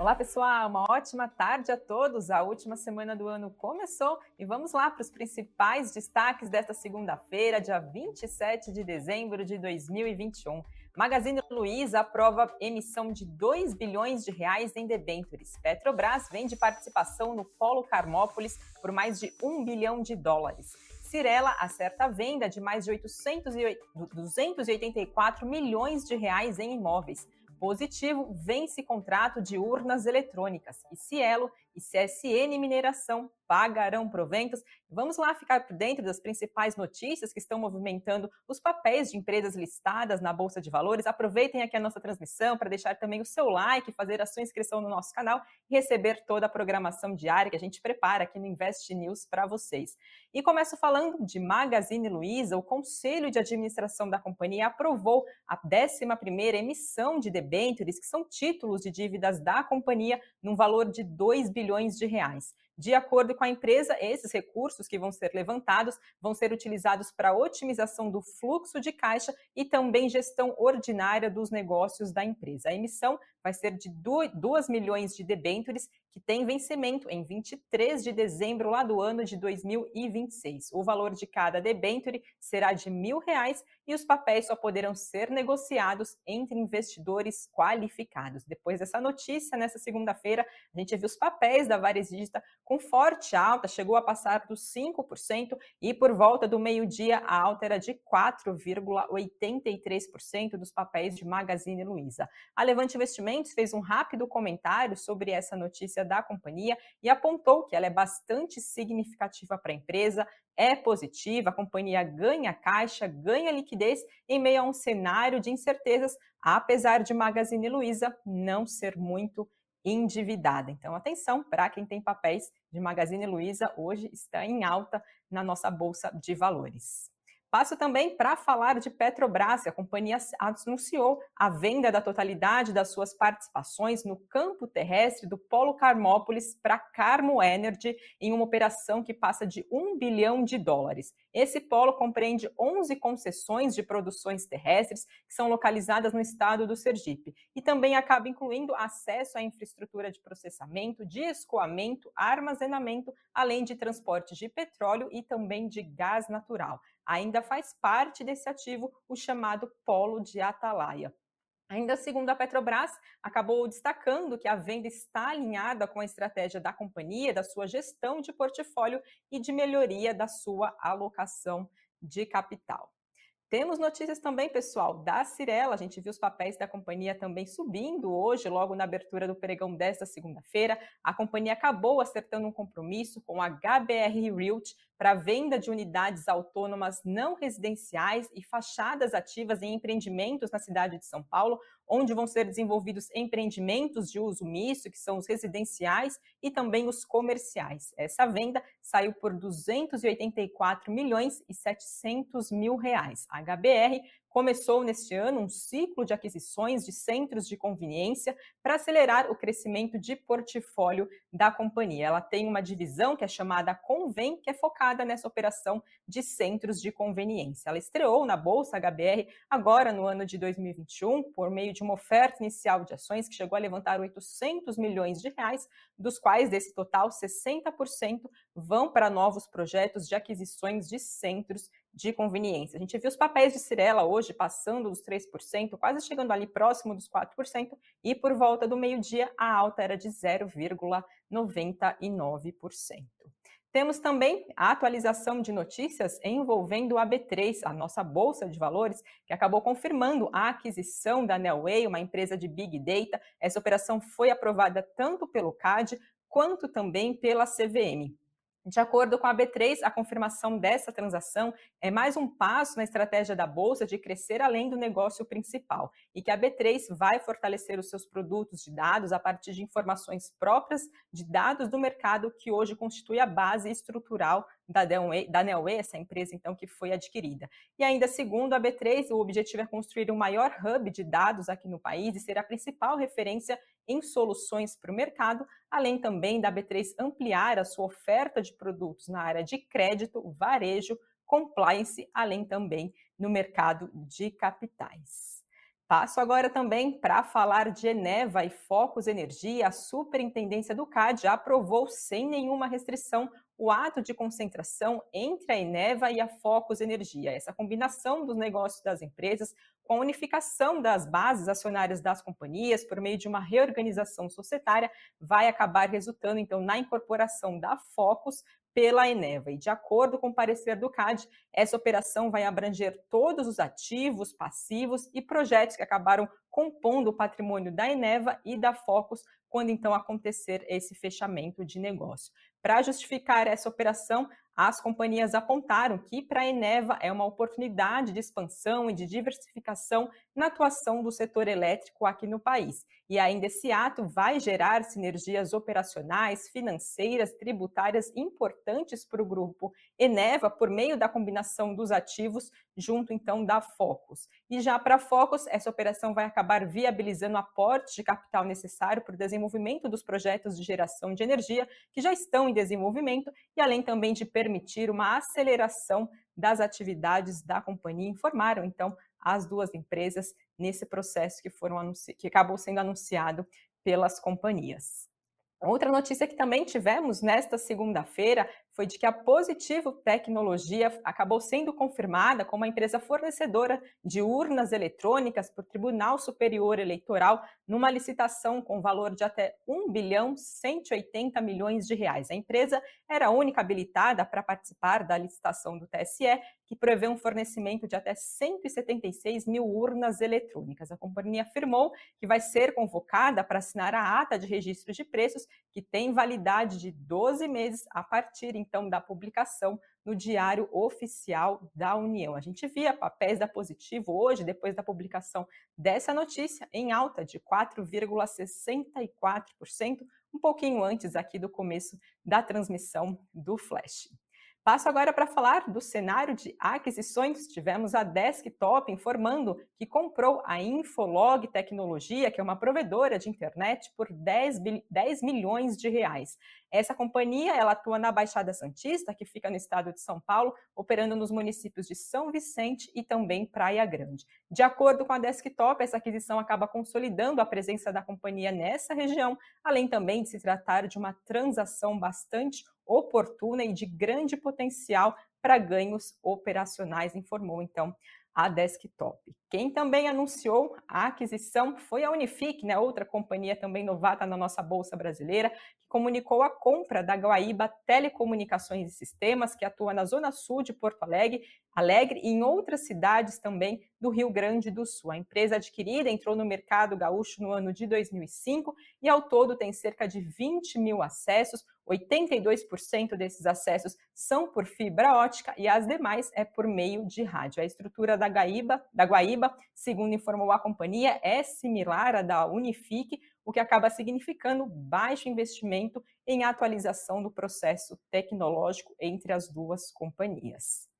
Olá, pessoal, uma ótima tarde a todos. A última semana do ano começou e vamos lá para os principais destaques desta segunda-feira, dia 27 de dezembro de 2021. Magazine Luiza aprova emissão de 2 bilhões de reais em debêntures. Petrobras vende participação no Polo Carmópolis por mais de 1 bilhão de dólares. Cirela acerta a venda de mais de 800 e 284 milhões de reais em imóveis. Positivo vence contrato de urnas eletrônicas. E Cielo e CSN Mineração pagarão proventos. Vamos lá ficar por dentro das principais notícias que estão movimentando os papéis de empresas listadas na Bolsa de Valores. Aproveitem aqui a nossa transmissão para deixar também o seu like, fazer a sua inscrição no nosso canal e receber toda a programação diária que a gente prepara aqui no Invest News para vocês. E começo falando de Magazine Luiza. O Conselho de Administração da companhia aprovou a 11ª emissão de debêntures, que são títulos de dívidas da companhia, num valor de 2 bilhões de reais. De acordo com a empresa, esses recursos que vão ser levantados vão ser utilizados para otimização do fluxo de caixa e também gestão ordinária dos negócios da empresa. A emissão vai ser de 2 milhões de debêntures que tem vencimento em 23 de dezembro lá do ano de 2026. O valor de cada debênture será de mil reais e os papéis só poderão ser negociados entre investidores qualificados. Depois dessa notícia, nessa segunda-feira, a gente viu os papéis da Vares Digita com forte alta, chegou a passar dos 5% e por volta do meio-dia a alta era de 4,83% dos papéis de Magazine Luiza. A Levante Investimentos fez um rápido comentário sobre essa notícia da companhia e apontou que ela é bastante significativa para a empresa, é positiva, a companhia ganha caixa, ganha liquidez em meio a um cenário de incertezas, apesar de Magazine Luiza não ser muito endividada. Então, atenção para quem tem papéis de Magazine Luiza, hoje está em alta na nossa bolsa de valores. Passo também para falar de Petrobras. A companhia anunciou a venda da totalidade das suas participações no campo terrestre do Polo Carmópolis para Carmo Energy em uma operação que passa de 1 bilhão de dólares. Esse polo compreende 11 concessões de produções terrestres que são localizadas no estado do Sergipe e também acaba incluindo acesso à infraestrutura de processamento, de escoamento, armazenamento, além de transporte de petróleo e também de gás natural ainda faz parte desse ativo o chamado polo de Atalaia. Ainda segundo a Petrobras, acabou destacando que a venda está alinhada com a estratégia da companhia, da sua gestão de portfólio e de melhoria da sua alocação de capital. Temos notícias também, pessoal, da Cirela. A gente viu os papéis da companhia também subindo hoje, logo na abertura do pregão desta segunda-feira. A companhia acabou acertando um compromisso com a HBR Realty para venda de unidades autônomas não residenciais e fachadas ativas em empreendimentos na cidade de São Paulo, onde vão ser desenvolvidos empreendimentos de uso misto, que são os residenciais e também os comerciais. Essa venda saiu por 284 milhões e 700 mil reais. A HBR começou neste ano um ciclo de aquisições de centros de conveniência para acelerar o crescimento de portfólio da companhia. Ela tem uma divisão que é chamada Convém, que é focada nessa operação de centros de conveniência. Ela estreou na Bolsa HBR agora no ano de 2021 por meio de uma oferta inicial de ações que chegou a levantar 800 milhões de reais, dos quais desse total 60% vão para novos projetos de aquisições de centros de conveniência. A gente viu os papéis de Cirela hoje passando dos 3%, quase chegando ali próximo dos 4%, e por volta do meio-dia a alta era de 0,99%. Temos também a atualização de notícias envolvendo a B3, a nossa bolsa de valores, que acabou confirmando a aquisição da Nelway, uma empresa de Big Data. Essa operação foi aprovada tanto pelo CAD quanto também pela CVM. De acordo com a B3, a confirmação dessa transação é mais um passo na estratégia da Bolsa de crescer além do negócio principal e que a B3 vai fortalecer os seus produtos de dados a partir de informações próprias de dados do mercado que hoje constitui a base estrutural da, Nelway, da Nelway, essa empresa então que foi adquirida. E ainda segundo a B3, o objetivo é construir o maior hub de dados aqui no país e ser a principal referência em soluções para o mercado, além também da B3 ampliar a sua oferta de produtos na área de crédito, varejo, compliance, além também no mercado de capitais. Passo agora também para falar de Eneva e Focus Energia. A Superintendência do CAD aprovou sem nenhuma restrição o ato de concentração entre a Eneva e a Focus Energia. Essa combinação dos negócios das empresas com a unificação das bases acionárias das companhias por meio de uma reorganização societária vai acabar resultando então na incorporação da Focus pela Eneva. E de acordo com o parecer do CAD, essa operação vai abranger todos os ativos, passivos e projetos que acabaram compondo o patrimônio da Eneva e da Focus quando então acontecer esse fechamento de negócio. Para justificar essa operação, as companhias apontaram que para a Eneva é uma oportunidade de expansão e de diversificação na atuação do setor elétrico aqui no país. E ainda esse ato vai gerar sinergias operacionais, financeiras, tributárias importantes para o grupo Eneva por meio da combinação dos ativos junto então da Focus. E já para Focus, essa operação vai acabar viabilizando aporte de capital necessário para o desenvolvimento dos projetos de geração de energia que já estão em desenvolvimento e além também de permitir uma aceleração das atividades da companhia, informaram então as duas empresas nesse processo que, foram que acabou sendo anunciado pelas companhias. Outra notícia que também tivemos nesta segunda-feira foi de que a Positivo Tecnologia acabou sendo confirmada como a empresa fornecedora de urnas eletrônicas para o Tribunal Superior Eleitoral numa licitação com valor de até 1 bilhão 180 milhões de reais. A empresa era a única habilitada para participar da licitação do TSE, que prevê um fornecimento de até 176 mil urnas eletrônicas. A companhia afirmou que vai ser convocada para assinar a ata de registro de preços, que tem validade de 12 meses a partir então da publicação no Diário Oficial da União. A gente via papéis da Positivo hoje, depois da publicação dessa notícia, em alta de 4,64%, um pouquinho antes aqui do começo da transmissão do Flash. Passo agora para falar do cenário de aquisições. Tivemos a Desktop informando que comprou a Infolog Tecnologia, que é uma provedora de internet, por 10, 10 milhões de reais. Essa companhia ela atua na Baixada Santista, que fica no estado de São Paulo, operando nos municípios de São Vicente e também Praia Grande. De acordo com a Desktop, essa aquisição acaba consolidando a presença da companhia nessa região, além também de se tratar de uma transação bastante oportuna e de grande potencial para ganhos operacionais, informou então a Desktop. Quem também anunciou a aquisição foi a Unifique, né, outra companhia também novata na nossa bolsa brasileira, que comunicou a compra da Guaíba Telecomunicações e Sistemas, que atua na zona sul de Porto Alegre, Alegre e em outras cidades também do Rio Grande do Sul. A empresa adquirida entrou no mercado gaúcho no ano de 2005 e ao todo tem cerca de 20 mil acessos, 82% desses acessos são por fibra ótica e as demais é por meio de rádio. A estrutura da Guaíba, da Guaíba, segundo informou a companhia, é similar à da Unifique, o que acaba significando baixo investimento em atualização do processo tecnológico entre as duas companhias.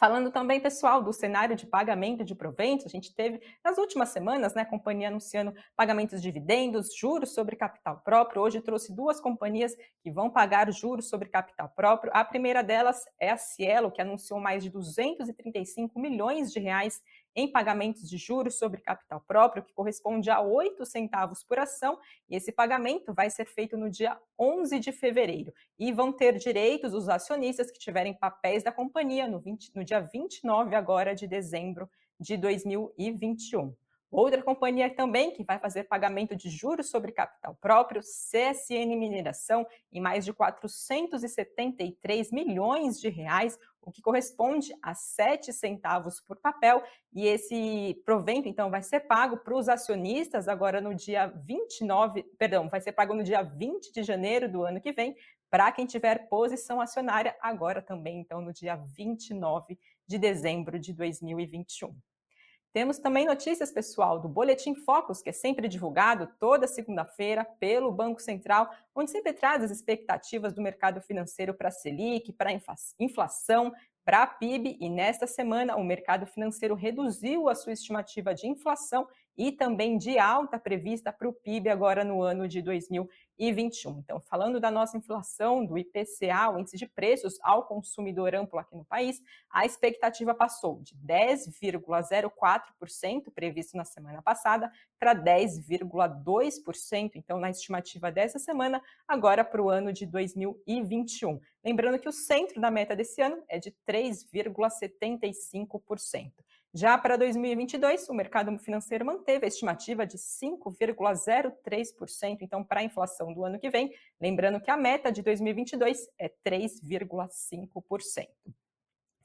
Falando também, pessoal, do cenário de pagamento de proventos, a gente teve nas últimas semanas, né, a companhia anunciando pagamentos de dividendos, juros sobre capital próprio. Hoje trouxe duas companhias que vão pagar juros sobre capital próprio. A primeira delas é a Cielo, que anunciou mais de 235 milhões de reais em pagamentos de juros sobre capital próprio, que corresponde a 8 centavos por ação, e esse pagamento vai ser feito no dia 11 de fevereiro. E vão ter direitos os acionistas que tiverem papéis da companhia no, 20, no dia 29 agora de dezembro de 2021. Outra companhia também que vai fazer pagamento de juros sobre capital próprio, CSN Mineração, em mais de 473 milhões de reais, o que corresponde a 7 centavos por papel, e esse provento então vai ser pago para os acionistas agora no dia 29, perdão, vai ser pago no dia 20 de janeiro do ano que vem, para quem tiver posição acionária agora também então no dia 29 de dezembro de 2021. Temos também notícias, pessoal, do Boletim Focus, que é sempre divulgado toda segunda-feira pelo Banco Central, onde sempre traz as expectativas do mercado financeiro para a Selic, para a inflação, para a PIB. E nesta semana, o mercado financeiro reduziu a sua estimativa de inflação e também de alta prevista para o PIB agora no ano de 2021. Então, falando da nossa inflação, do IPCA, o índice de preços ao consumidor amplo aqui no país, a expectativa passou de 10,04% previsto na semana passada para 10,2%, então na estimativa dessa semana, agora para o ano de 2021. Lembrando que o centro da meta desse ano é de 3,75%. Já para 2022, o mercado financeiro manteve a estimativa de 5,03%, então para a inflação do ano que vem, lembrando que a meta de 2022 é 3,5%.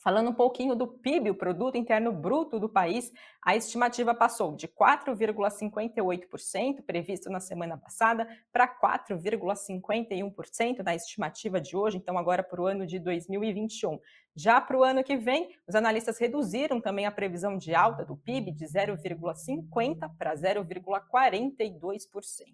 Falando um pouquinho do PIB, o produto interno bruto do país, a estimativa passou de 4,58% previsto na semana passada para 4,51% na estimativa de hoje, então agora para o ano de 2021. Já para o ano que vem, os analistas reduziram também a previsão de alta do PIB de 0,50 para 0,42%.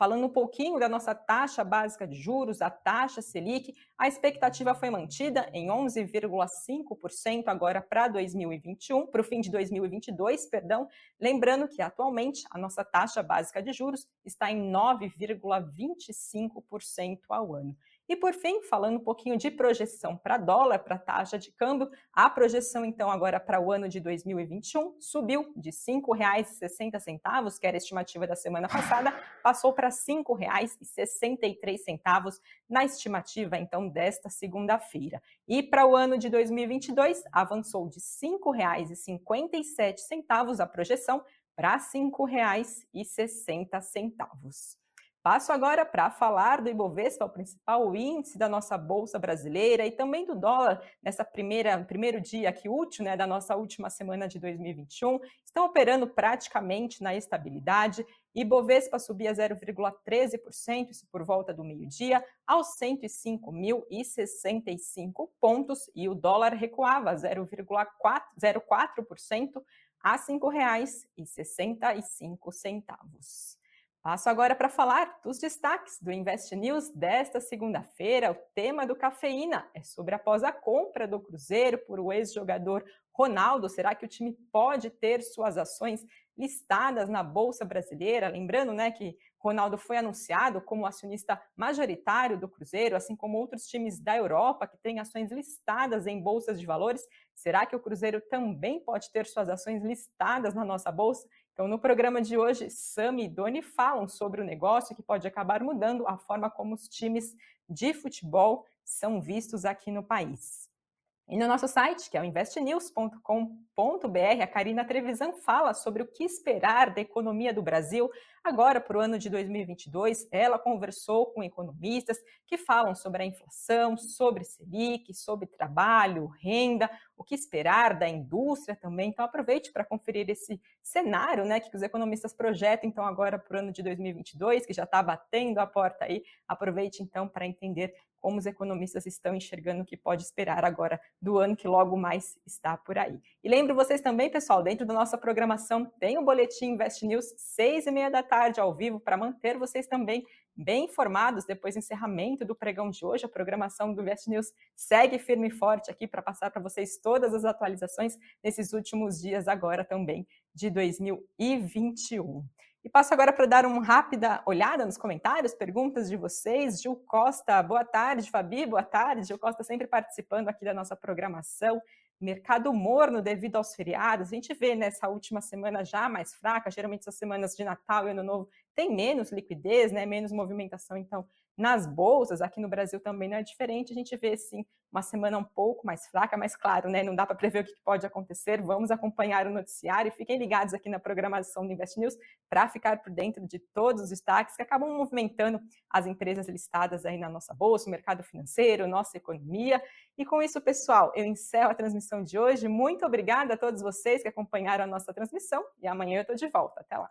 Falando um pouquinho da nossa taxa básica de juros, a taxa Selic, a expectativa foi mantida em 11,5% agora para 2021, para o fim de 2022, perdão, lembrando que atualmente a nossa taxa básica de juros está em 9,25% ao ano. E por fim, falando um pouquinho de projeção para dólar, para taxa de câmbio, a projeção então agora para o ano de 2021 subiu de R$ 5,60, que era a estimativa da semana passada, passou para R$ 5,63 na estimativa então desta segunda-feira. E para o ano de 2022 avançou de R$ 5,57 a projeção para R$ 5,60. Passo agora para falar do Ibovespa, o principal índice da nossa bolsa brasileira e também do dólar nessa primeira primeiro dia aqui útil, né, da nossa última semana de 2021, estão operando praticamente na estabilidade. Ibovespa subia 0,13%, isso por volta do meio-dia, aos 105.065 pontos, e o dólar recuava 0,04% a R$ 5,65. Passo agora para falar dos destaques do Invest News desta segunda-feira. O tema do Cafeína é sobre após a compra do Cruzeiro por o ex-jogador Ronaldo. Será que o time pode ter suas ações listadas na Bolsa Brasileira? Lembrando né, que Ronaldo foi anunciado como acionista majoritário do Cruzeiro, assim como outros times da Europa que têm ações listadas em bolsas de valores. Será que o Cruzeiro também pode ter suas ações listadas na nossa bolsa? Então, no programa de hoje, Sam e Doni falam sobre o negócio que pode acabar mudando a forma como os times de futebol são vistos aqui no país. E no nosso site, que é o investnews.com.br, a Karina Trevisan fala sobre o que esperar da economia do Brasil Agora, para o ano de 2022, ela conversou com economistas que falam sobre a inflação, sobre Selic, sobre trabalho, renda, o que esperar da indústria também. Então, aproveite para conferir esse cenário né, que os economistas projetam, então, agora para o ano de 2022, que já está batendo a porta aí. Aproveite, então, para entender como os economistas estão enxergando o que pode esperar agora do ano que logo mais está por aí. E lembro vocês também, pessoal, dentro da nossa programação tem o Boletim Invest News, seis e meia da tarde ao vivo para manter vocês também bem informados depois do encerramento do pregão de hoje. A programação do Invest News segue firme e forte aqui para passar para vocês todas as atualizações nesses últimos dias agora também de 2021. E passo agora para dar uma rápida olhada nos comentários, perguntas de vocês. Gil Costa, boa tarde, Fabi, boa tarde. Gil Costa sempre participando aqui da nossa programação mercado morno devido aos feriados. A gente vê nessa última semana já mais fraca, geralmente essas semanas de Natal e Ano Novo tem menos liquidez, né, menos movimentação, então nas bolsas, aqui no Brasil também não é diferente, a gente vê sim uma semana um pouco mais fraca, mas claro, né, não dá para prever o que pode acontecer. Vamos acompanhar o noticiário e fiquem ligados aqui na programação do Invest News para ficar por dentro de todos os destaques que acabam movimentando as empresas listadas aí na nossa bolsa, o mercado financeiro, nossa economia. E com isso, pessoal, eu encerro a transmissão de hoje. Muito obrigada a todos vocês que acompanharam a nossa transmissão e amanhã eu estou de volta. Até lá.